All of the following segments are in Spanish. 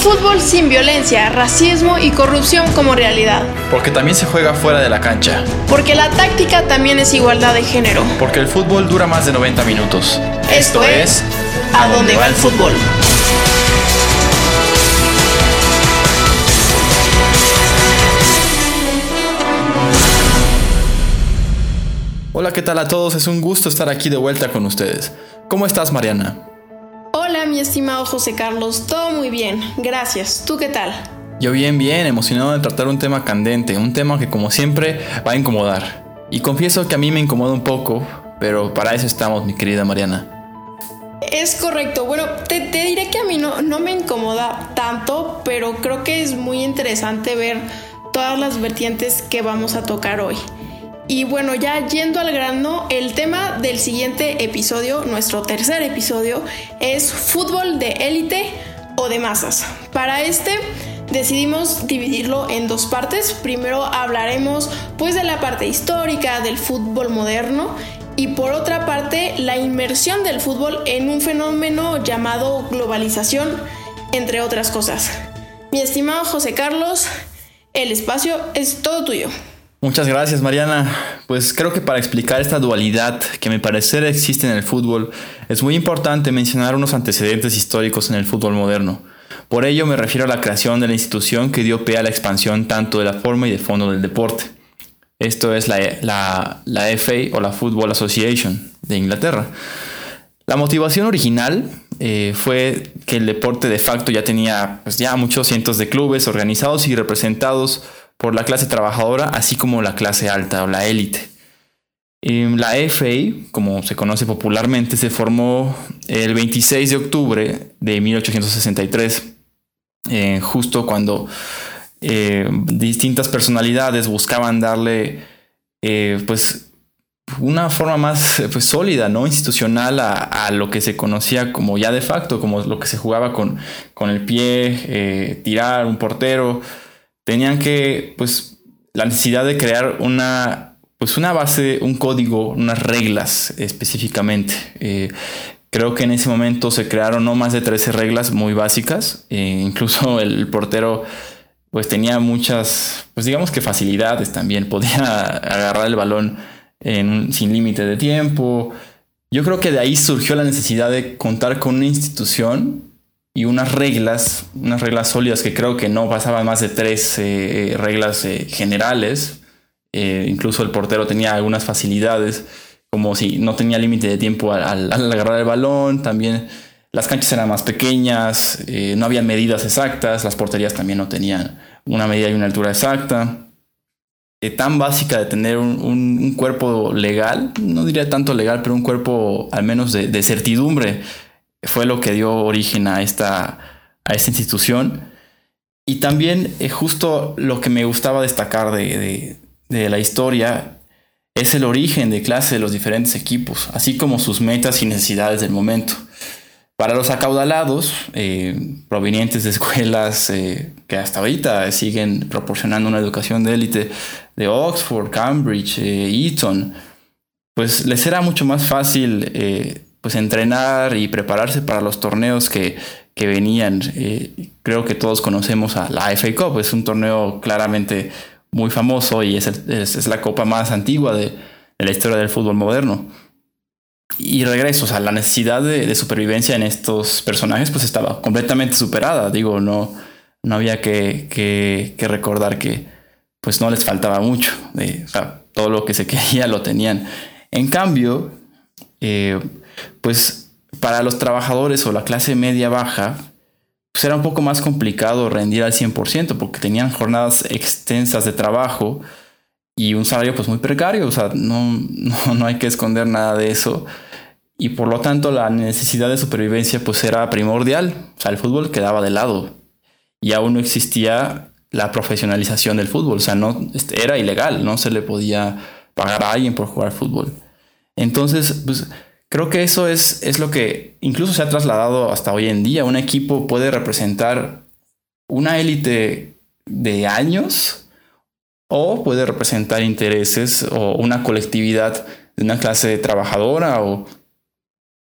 Fútbol sin violencia, racismo y corrupción como realidad. Porque también se juega fuera de la cancha. Porque la táctica también es igualdad de género. Porque el fútbol dura más de 90 minutos. Esto, es A dónde va el fútbol. Hola, ¿qué tal a todos? Es un gusto estar aquí de vuelta con ustedes. ¿Cómo estás, Mariana? Mi estimado José Carlos. Todo muy bien. Gracias. ¿Tú qué tal? Yo bien, bien, emocionado de tratar un tema candente, un tema que como siempre va a incomodar. Y confieso que a mí me incomoda un poco, pero para eso estamos, mi querida Mariana. Es correcto. Bueno, te, diré que a mí no, no me incomoda tanto, pero creo que es muy interesante ver todas las vertientes que vamos a tocar hoy. Y bueno, ya yendo al grano, el tema del siguiente episodio, nuestro tercer episodio, es fútbol de élite o de masas. Para este decidimos dividirlo en dos partes. Primero hablaremos pues de la parte histórica del fútbol moderno y por otra parte la inmersión del fútbol en un fenómeno llamado globalización, entre otras cosas. Mi estimado José Carlos, el espacio es todo tuyo. Muchas gracias, Mariana. Pues creo que para explicar esta dualidad que me parecer existe en el fútbol, es muy importante mencionar unos antecedentes históricos en el fútbol moderno. Por ello me refiero a la creación de la institución que dio pie a la expansión tanto de la forma y de fondo del deporte. Esto es la, la, FA o la Football Association de Inglaterra. La motivación original eh, fue que el deporte de facto ya tenía pues, ya muchos cientos de clubes organizados y representados por la clase trabajadora, así como la clase alta o la élite. La FA, como se conoce popularmente, se formó el 26 de octubre de 1863, eh, justo cuando eh, distintas personalidades buscaban darle eh, pues una forma más pues, sólida, ¿no? institucional a, lo que se conocía como ya de facto, como lo que se jugaba con, con el pie, tirar, un portero, tenían que, pues, la necesidad de crear una, pues, una base, un código, unas reglas específicamente. Eh, creo que en ese momento se crearon no más de 13 reglas muy básicas. Eh, incluso el, portero pues tenía muchas, pues digamos que facilidades también. Podía agarrar el balón sin límite de tiempo. Yo creo que de ahí surgió la necesidad de contar con una institución y unas reglas, unas reglas sólidas que creo que no pasaban más de tres eh, reglas eh, generales. Eh, incluso el portero tenía algunas facilidades, como si no tenía límite de tiempo al, agarrar el balón, también las canchas eran más pequeñas, no había medidas exactas, las porterías también no tenían una medida y una altura exacta. tan básica de tener un, cuerpo legal, no diría tanto legal, pero un cuerpo al menos de, de certidumbre fue lo que dio origen a esta, a esta institución. Y también eh, justo lo que me gustaba destacar de, la historia es el origen de clase de los diferentes equipos, así como sus metas y necesidades del momento. Para los acaudalados, eh, provenientes de escuelas eh, que hasta ahorita siguen proporcionando una educación de élite de Oxford, Cambridge, Eton, pues les era mucho más fácil pues entrenar y prepararse para los torneos que, venían. Eh, creo que todos conocemos a la FA Cup, es un torneo claramente muy famoso y es, es, la copa más antigua de, la historia del fútbol moderno. Y regreso, o sea, la necesidad de, supervivencia en estos personajes pues estaba completamente superada. Digo, no, no había que, que, recordar que pues no les faltaba mucho. todo lo que se quería lo tenían. En cambio, eh, pues para los trabajadores o la clase media baja, pues era un poco más complicado rendir al 100% porque tenían jornadas extensas de trabajo y un salario pues muy precario, o sea, no, no, hay que esconder nada de eso. Y por lo tanto la necesidad de supervivencia pues era primordial, o sea, el fútbol quedaba de lado y aún no existía la profesionalización del fútbol, o sea, no, este, era ilegal, no se le podía pagar a alguien por jugar fútbol. Entonces, pues Creo que eso es, es lo que incluso se ha trasladado hasta hoy en día. Un equipo puede representar una élite de años o puede representar intereses o una colectividad de una clase trabajadora o,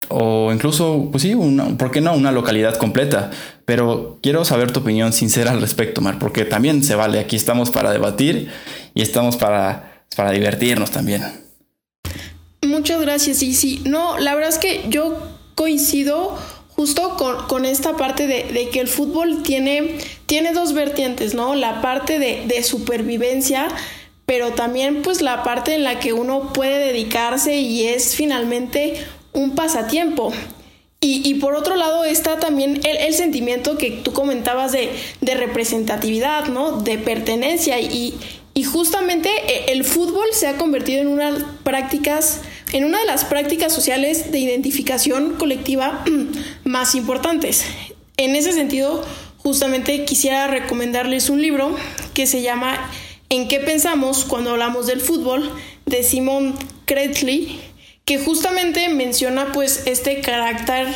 o incluso, pues sí, una, ¿por qué no? Una localidad completa. Pero quiero saber tu opinión sincera al respecto, Mar, porque también se vale. Aquí estamos para debatir y estamos para, para divertirnos también. Muchas gracias, sí, sí. No, la verdad es que yo coincido justo con, esta parte de, que el fútbol tiene, tiene dos vertientes, ¿no? La parte de, de supervivencia pero también pues la parte en la que uno puede dedicarse y es finalmente un pasatiempo. Y, por otro lado está también el, sentimiento que tú comentabas de, representatividad, ¿no? De pertenencia. Y, y, justamente e, el fútbol se ha convertido en una, prácticas, en una de las prácticas sociales de identificación colectiva más importantes. En ese sentido, justamente quisiera recomendarles un libro que se llama en qué pensamos cuando hablamos del fútbol de Simon Kretley, que justamente menciona pues este carácter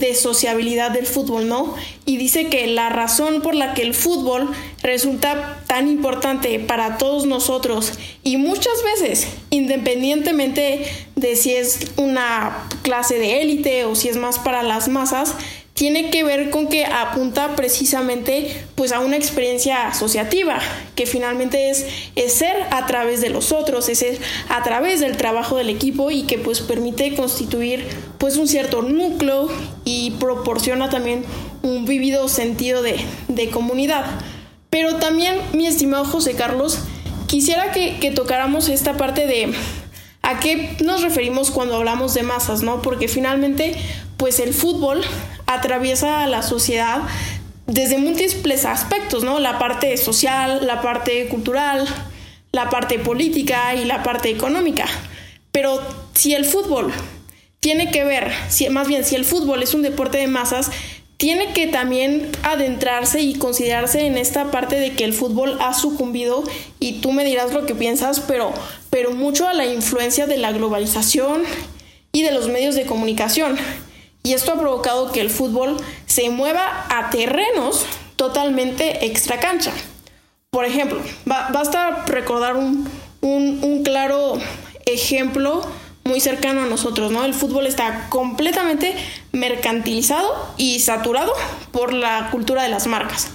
de sociabilidad del fútbol, ¿no? Y dice que la razón por la que el fútbol resulta tan importante para todos nosotros y muchas veces, independientemente de si es una clase de élite o si es más para las masas, tiene que ver con que apunta precisamente pues a una experiencia asociativa, que finalmente es, ser a través de los otros, es ser a través del trabajo del equipo y que pues permite constituir pues un cierto núcleo y proporciona también un vivido sentido de, comunidad. Pero también, mi estimado José Carlos, quisiera que, que tocáramos esta parte de a qué nos referimos cuando hablamos de masas, ¿no? Porque finalmente, pues el fútbol atraviesa a la sociedad desde múltiples aspectos, ¿no? La parte social, la parte cultural, la parte política y la parte económica. Pero si el fútbol tiene que ver, si, más bien si el fútbol es un deporte de masas, tiene que también adentrarse y considerarse en esta parte de que el fútbol ha sucumbido y tú me dirás lo que piensas, pero, pero mucho a la influencia de la globalización y de los medios de comunicación. Y esto ha provocado que el fútbol se mueva a terrenos totalmente extra cancha. Por ejemplo, basta recordar un, un, claro ejemplo muy cercano a nosotros, ¿no? El fútbol está completamente mercantilizado y saturado por la cultura de las marcas.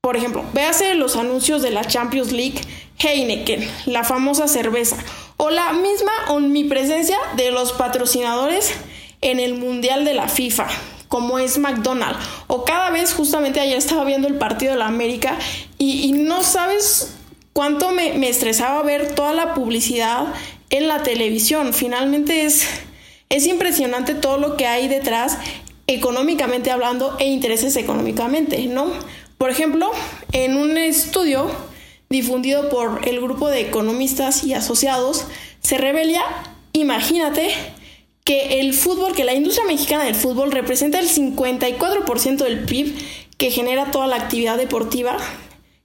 Por ejemplo, véase los anuncios de la Champions League Heineken, la famosa cerveza, o la misma omnipresencia de los patrocinadores en el Mundial de la FIFA, como es McDonald's. O cada vez, justamente ayer estaba viendo el partido de la América y, no sabes cuánto me, estresaba ver toda la publicidad en la televisión. Finalmente es, es impresionante todo lo que hay detrás económicamente hablando e intereses económicamente, ¿no? Por ejemplo, en un estudio difundido por el grupo de economistas y asociados, se revela, imagínate, que el fútbol, que la industria mexicana del fútbol representa el 54% del PIB que genera toda la actividad deportiva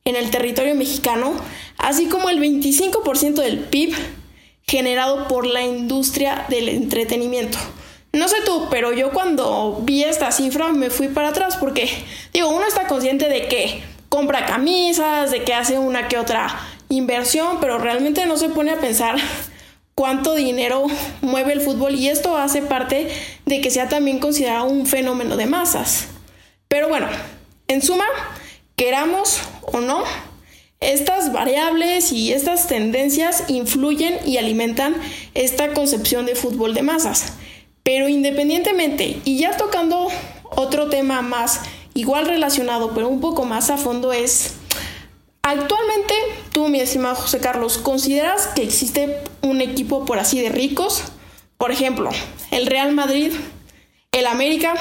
en el territorio mexicano, así como el 25% del PIB generado por la industria del entretenimiento. No sé tú, pero yo cuando vi esta cifra me fui para atrás porque, digo, uno está consciente de que compra camisas, de que hace una que otra inversión, pero realmente no se pone a pensar cuánto dinero mueve el fútbol y esto hace parte de que sea también considerado un fenómeno de masas. Pero bueno, en suma, queramos o no, estas variables y estas tendencias influyen y alimentan esta concepción de fútbol de masas. Pero independientemente, y ya tocando otro tema más igual relacionado, pero un poco más a fondo, es Actualmente, tú, mi estimado José Carlos, ¿consideras que existe un equipo por así de ricos? Por ejemplo, el Real Madrid, el América.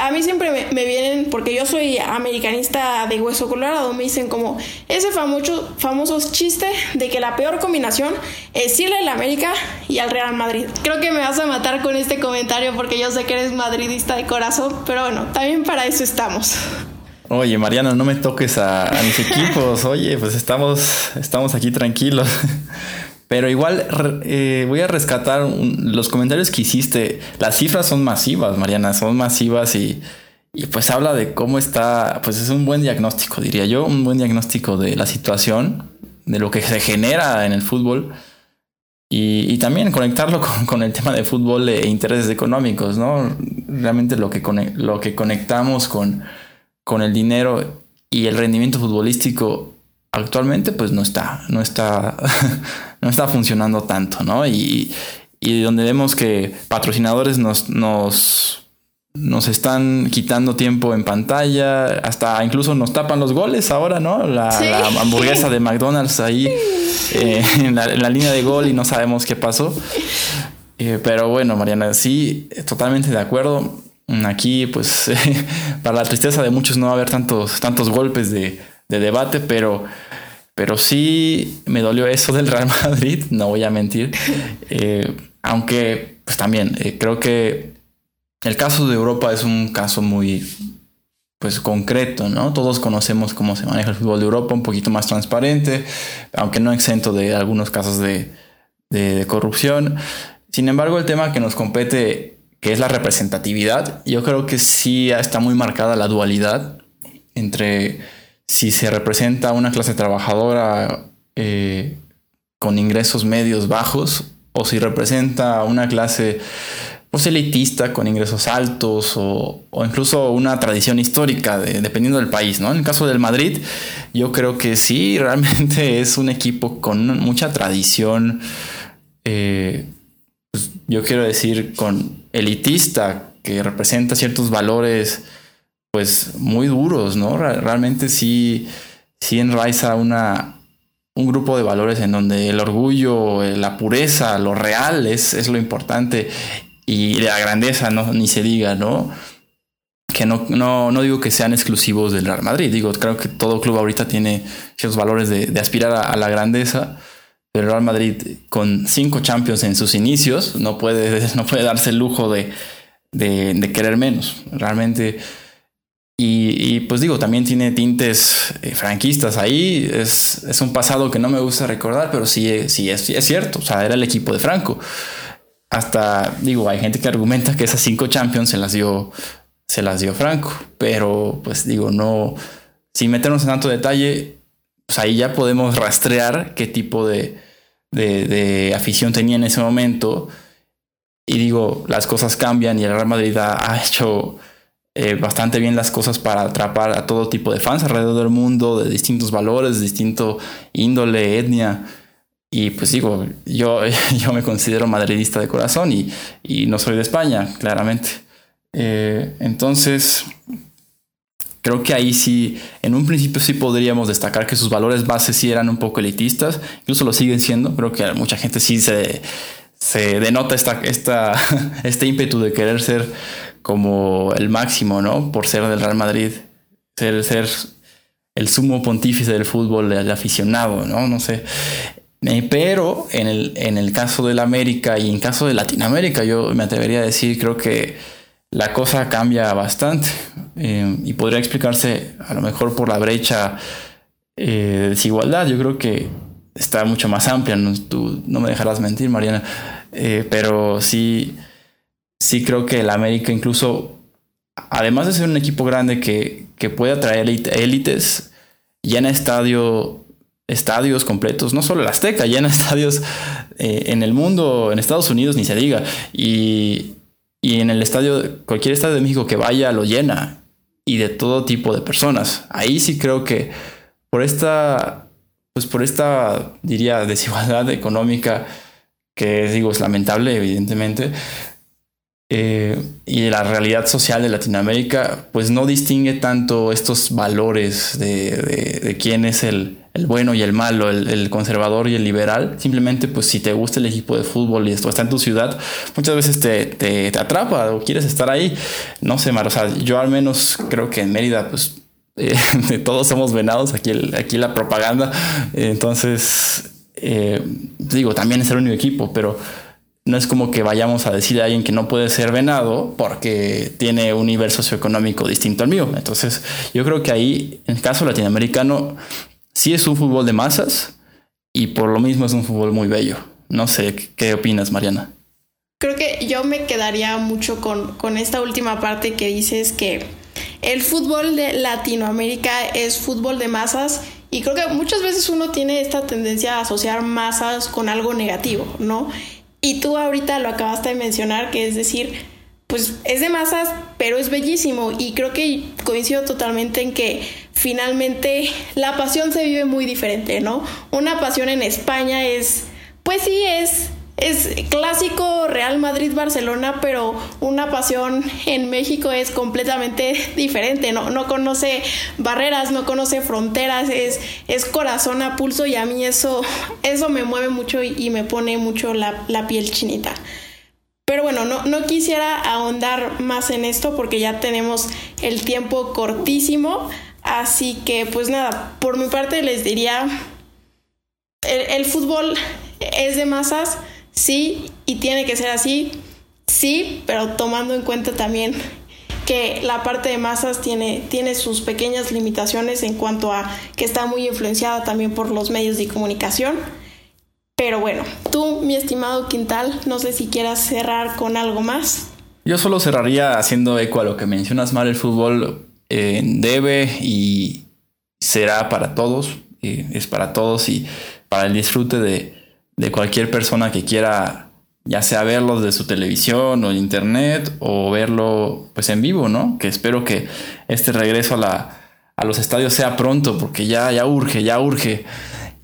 A mí siempre me, vienen, porque yo soy americanista de hueso colorado, me dicen como ese famoso, famoso chiste de que la peor combinación es irle al América y al Real Madrid. Creo que me vas a matar con este comentario porque yo sé que eres madridista de corazón, pero bueno, también para eso estamos. Oye, Mariana, no me toques a, mis equipos. Oye, pues estamos, estamos aquí tranquilos. Pero igual eh, voy a rescatar los comentarios que hiciste. Las cifras son masivas, Mariana, son masivas y, pues habla de cómo está, pues es un buen diagnóstico, diría yo, un buen diagnóstico de la situación, de lo que se genera en el fútbol y, también conectarlo con, el tema de fútbol e intereses económicos, ¿no? Realmente lo que, lo que conectamos con con el dinero y el rendimiento futbolístico actualmente pues no está, no está, no está funcionando tanto, ¿no? Y, y donde vemos que patrocinadores nos, nos, nos están quitando tiempo en pantalla, hasta incluso nos tapan los goles ahora, ¿no? La, hamburguesa de McDonald's ahí eh, en, la, línea de gol y no sabemos qué pasó. Eh, pero bueno, Mariana, sí, totalmente de acuerdo. Aquí, pues, para la tristeza de muchos no va a haber tantos, tantos golpes de, de debate, pero pero sí me dolió eso del Real Madrid, no voy a mentir. Eh, aunque, pues también, eh, creo que el caso de Europa es un caso muy, pues concreto, ¿no? Todos conocemos cómo se maneja el fútbol de Europa, un poquito más transparente, aunque no exento de algunos casos de, de corrupción. Sin embargo, el tema que nos compete, que es la representatividad, yo creo que sí está muy marcada la dualidad entre si se representa una clase trabajadora eh, con ingresos medios bajos o si representa una clase pues, elitista con ingresos altos o, incluso una tradición histórica dependiendo del país, ¿no? En el caso del Madrid, yo creo que sí, realmente es un equipo con mucha tradición, eh, pues, yo quiero decir, con elitista, que representa ciertos valores pues muy duros, ¿no? Realmente sí, sí enraiza una, un grupo de valores en donde el orgullo, la pureza, lo real es, es lo importante y la grandeza, no, ni se diga, ¿no? Que no, no, no, digo que sean exclusivos del Real Madrid, digo, creo que todo club ahorita tiene ciertos valores de, aspirar a, la grandeza. El Real Madrid con cinco Champions en sus inicios no puede, no puede darse el lujo de, de, querer menos. Realmente y, pues digo, también tiene tintes eh, franquistas ahí. Es, es, un pasado que no me gusta recordar, pero sí, sí es, es, cierto. O sea, era el equipo de Franco. Hasta, digo, hay gente que argumenta que esas cinco Champions se las dio, se las dio Franco. Pero, pues digo, no. Sin meternos en tanto detalle, pues ahí ya podemos rastrear qué tipo de, de, de afición tenía en ese momento. Y digo, las cosas cambian y el Real Madrid ha, ha hecho eh, bastante bien las cosas para atrapar a todo tipo de fans alrededor del mundo, de distintos valores, de distinto índole, etnia. Y pues digo, yo, yo me considero madridista de corazón y, y no soy de España, claramente. Eh, entonces, creo que ahí sí, en un principio sí podríamos destacar que sus valores bases sí eran un poco elitistas, incluso lo siguen siendo. Creo que mucha gente sí se, se denota esta, esta, este ímpetu de querer ser como el máximo, ¿no? Por ser del Real Madrid, ser, ser el sumo pontífice del fútbol, el aficionado, ¿no? No sé. Eh, pero en el, en el caso del América y en caso de Latinoamérica, yo me atrevería a decir, creo que la cosa cambia bastante eh, y podría explicarse a lo mejor por la brecha eh, de desigualdad. Yo creo que está mucho más amplia, ¿no? tú no me dejarás mentir, Mariana, pero sí sí creo que el América incluso, además de ser un equipo grande que, que puede atraer élites, llena estadio, estadios completos, no solo el Azteca, llena estadios eh, en el mundo, en Estados Unidos ni se diga, y, y en el estadio, cualquier estadio de México que vaya lo llena, y de todo tipo de personas. Ahí sí creo que por esta, pues por esta, diría, desigualdad económica, que digo, es lamentable, evidentemente, eh, y la realidad social de Latinoamérica, pues no distingue tanto estos valores de, quién es el, bueno y el malo, el, conservador y el liberal. Simplemente, pues si te gusta el equipo de fútbol y esto está en tu ciudad, muchas veces te, te, atrapa o quieres estar ahí. No sé, Mar, o sea, yo al menos creo que en Mérida, pues eh, todos somos venados, aquí, aquí la propaganda. entonces, eh, digo, también es el único equipo, pero no es como que vayamos a decir a alguien que no puede ser venado porque tiene un nivel socioeconómico distinto al mío. Entonces, yo creo que ahí, en el caso latinoamericano, sí es un fútbol de masas y por lo mismo es un fútbol muy bello. No sé, ¿qué opinas, Mariana? Creo que yo me quedaría mucho con, con esta última parte que dices que el fútbol de Latinoamérica es fútbol de masas y creo que muchas veces uno tiene esta tendencia a asociar masas con algo negativo, ¿no? Y tú ahorita lo acabaste de mencionar, que es decir, pues es de masas, pero es bellísimo y creo que coincido totalmente en que finalmente la pasión se vive muy diferente, ¿no? Una pasión en España es, pues sí, es es clásico Real Madrid-Barcelona, pero una pasión en México es completamente diferente, no, no conoce barreras, no conoce fronteras, es, es corazón a pulso y a mí eso, eso me mueve mucho y, me pone mucho la, la piel chinita. Pero bueno, no, no, quisiera ahondar más en esto porque ya tenemos el tiempo cortísimo. Así que pues nada, por mi parte les diría, el, fútbol es de masas, sí, y tiene que ser así, sí, pero tomando en cuenta también que la parte de masas tiene, tiene sus pequeñas limitaciones en cuanto a que está muy influenciada también por los medios de comunicación. Pero bueno, tú, mi estimado Quintal, no sé si quieras cerrar con algo más. Yo solo cerraría haciendo eco a lo que mencionas mal, el fútbol debe y será para todos, eh, es para todos y para el disfrute de, de cualquier persona que quiera ya sea verlo de su televisión o internet o verlo pues en vivo, ¿no? Que espero que este regreso a, la, a los estadios sea pronto porque ya, ya urge, ya urge.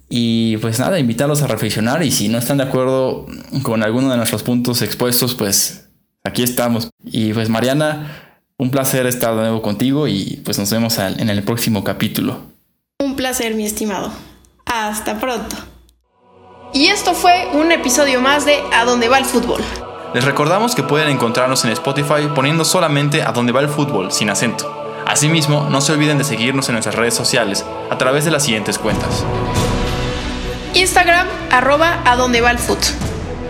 Y pues nada, invitarlos a reflexionar y si no están de acuerdo con alguno de nuestros puntos expuestos, pues aquí estamos. Y pues Mariana, un placer estar de nuevo contigo y pues nos vemos en el próximo capítulo. Un placer, mi estimado. Hasta pronto. Y esto fue un episodio más de A dónde va el fútbol. Les recordamos que pueden encontrarnos en Spotify poniendo solamente A dónde va el fútbol sin acento. Asimismo, no se olviden de seguirnos en nuestras redes sociales a través de las siguientes cuentas. Instagram, arroba a dónde va el fútbol.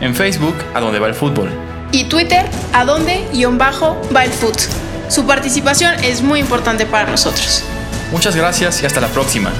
En Facebook, a dónde va el fútbol. Y Twitter, a dónde guion bajo va el fútbol. Su participación es muy importante para nosotros. Muchas gracias y hasta la próxima.